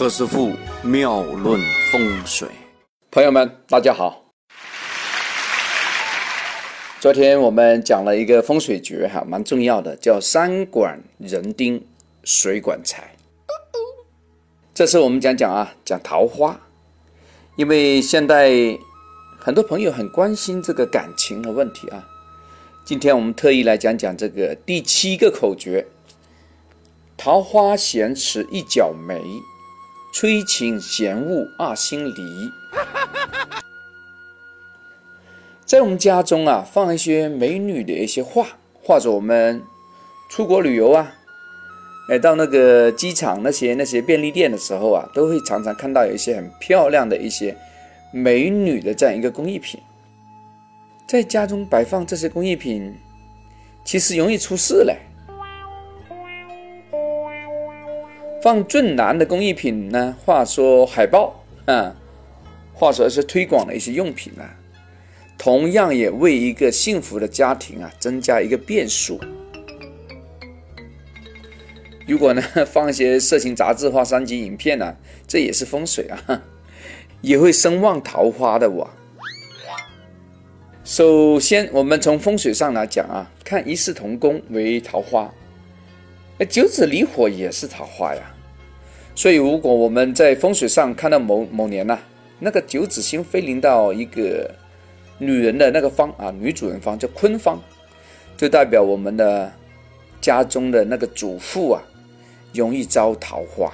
何师傅妙论风水，朋友们，大家好。昨天我们讲了一个风水诀哈，蛮重要的，叫山管人丁，水管财。这次我们讲讲啊，讲桃花，因为现在很多朋友很关心这个感情的问题啊。今天我们特意来讲讲这个第七个口诀：桃花闲池一角梅，催情嫌恶二心离。在我们家中啊，放一些美女的一些画，或者我们出国旅游啊，哎，到那个机场那些那些便利店的时候啊，都会常常看到有一些很漂亮的一些美女的这样一个工艺品。在家中摆放这些工艺品，其实容易出事嘞。放俊男的工艺品呢，话说海报，嗯，话说是推广的一些用品啊，同样也为一个幸福的家庭啊增加一个变数。如果呢 放一些色情杂志或三级影片呢，这也是风水啊，也会声望桃花的哇。首先，我们从风水上来讲啊，看一视同工为桃花，哎，九子离火也是桃花呀。所以，如果我们在风水上看到某某年呐，那个九子星飞临到一个女人的那个方啊，女主人方叫坤方，就代表我们的家中的那个主妇啊，容易招桃花。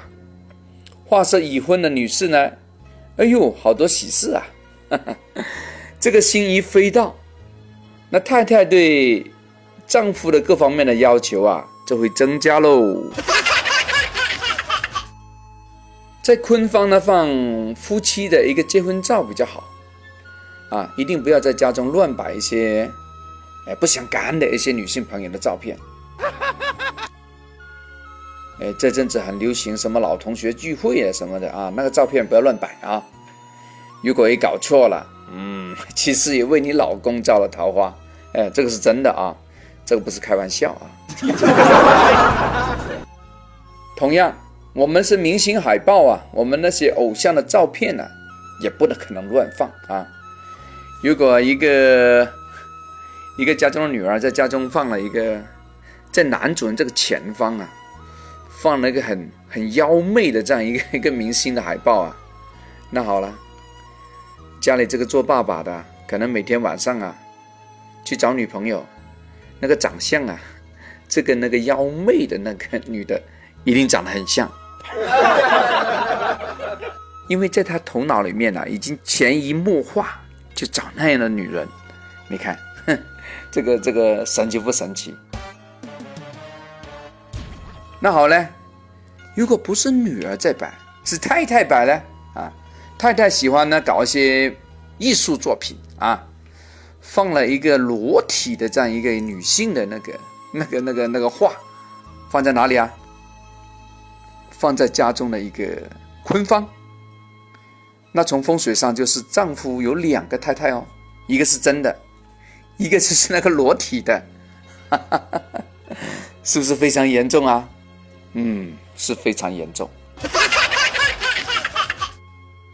话说已婚的女士呢，哎呦，好多喜事啊！这个星一飞到，那太太对丈夫的各方面的要求啊，就会增加喽。在坤方呢，放夫妻的一个结婚照比较好啊，一定不要在家中乱摆一些哎不相干的一些女性朋友的照片。哎，这阵子很流行什么老同学聚会啊什么的啊，那个照片不要乱摆啊。如果一搞错了。嗯，其实也为你老公招了桃花，哎，这个是真的啊，这个不是开玩笑啊。同样，我们是明星海报啊，我们那些偶像的照片呢，也不能可能乱放啊。如果一个一个家中的女儿在家中放了一个，在男主人这个前方啊，放了一个很很妖媚的这样一个 一个明星的海报啊，那好了。家里这个做爸爸的，可能每天晚上啊，去找女朋友，那个长相啊，这跟那个妖媚的那个女的一定长得很像，因为在他头脑里面呢，已经潜移默化就找那样的女人。你看，哼，这个这个神奇不神奇？那好嘞，如果不是女儿在摆，是太太摆呢？啊？太太喜欢呢，搞一些艺术作品啊，放了一个裸体的这样一个女性的那个、那个、那个、那个画，放在哪里啊？放在家中的一个坤方。那从风水上就是丈夫有两个太太哦，一个是真的，一个就是那个裸体的，是不是非常严重啊？嗯，是非常严重。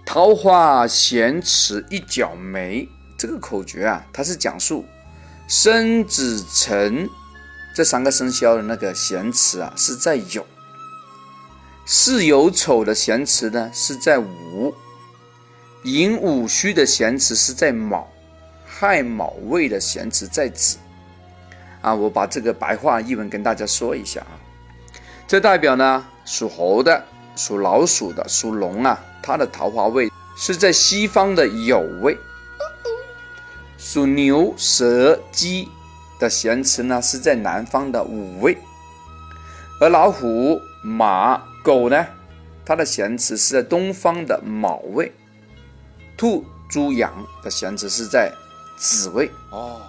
桃花闲池一角梅，这个口诀啊，它是讲述生子辰这三个生肖的那个闲池啊是在酉，巳酉丑的闲池呢是在午，寅午戌的闲池是在卯，亥卯未的闲池在子。啊，我把这个白话译文跟大家说一下啊，这代表呢属猴的、属老鼠的、属龙啊。它的桃花位是在西方的酉位，属牛、蛇、鸡的咸池呢是在南方的午位，而老虎、马、狗呢，它的咸池是在东方的卯位，兔、猪、羊的咸池是在子位。哦，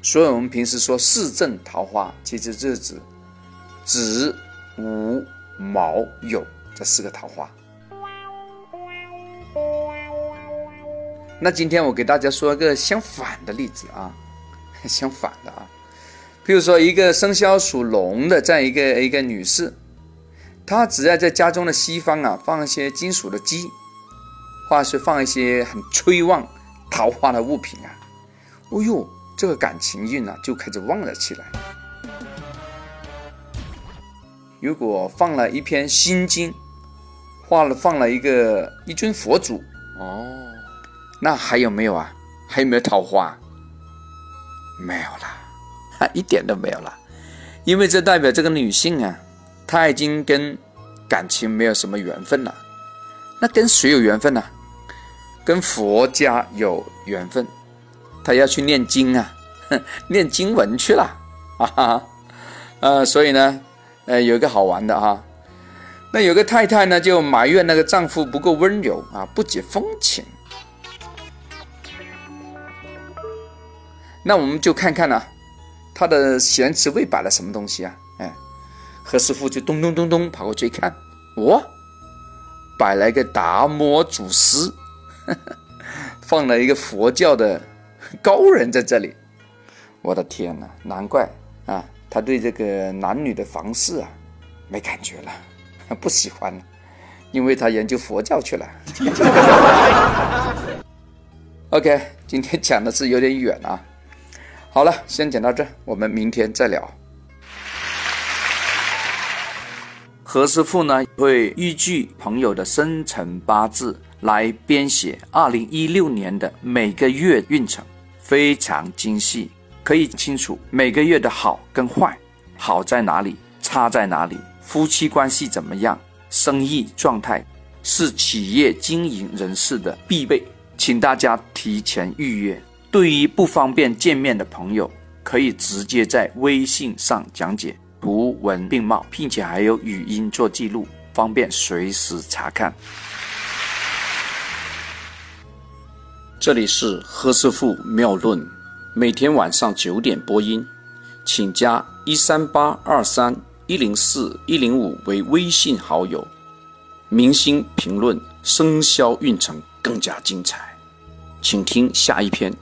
所以我们平时说四正桃花，其实就是指子、午、卯、酉这四个桃花。那今天我给大家说一个相反的例子啊，相反的啊，比如说一个生肖属龙的这样一个一个女士，她只要在家中的西方啊放一些金属的鸡，或是放一些很催旺桃花的物品啊，哦呦，这个感情运啊就开始旺了起来。如果放了一篇心经，画了放了一个一尊佛祖，哦，那还有没有啊？还有没有桃花？没有了，一点都没有了，因为这代表这个女性啊，她已经跟感情没有什么缘分了。那跟谁有缘分呢？跟佛家有缘分，她要去念经啊，念经文去了啊哈，呃，所以呢，呃，有一个好玩的哈。那有个太太呢，就埋怨那个丈夫不够温柔啊，不解风情。那我们就看看呢，他的咸池位摆了什么东西啊？哎，何师傅就咚咚咚咚跑过去一看，哇，摆了一个达摩祖师，放了一个佛教的高人在这里。我的天哪，难怪啊，他对这个男女的房事啊没感觉了。不喜欢了，因为他研究佛教去了。OK，今天讲的是有点远啊。好了，先讲到这，我们明天再聊。何师傅呢会依据朋友的生辰八字来编写二零一六年的每个月运程，非常精细，可以清楚每个月的好跟坏，好在哪里，差在哪里。夫妻关系怎么样？生意状态是企业经营人士的必备，请大家提前预约。对于不方便见面的朋友，可以直接在微信上讲解，图文并茂，并且还有语音做记录，方便随时查看。这里是何师傅妙论，每天晚上九点播音，请加一三八二三。一零四一零五为微信好友，明星评论生肖运程更加精彩，请听下一篇。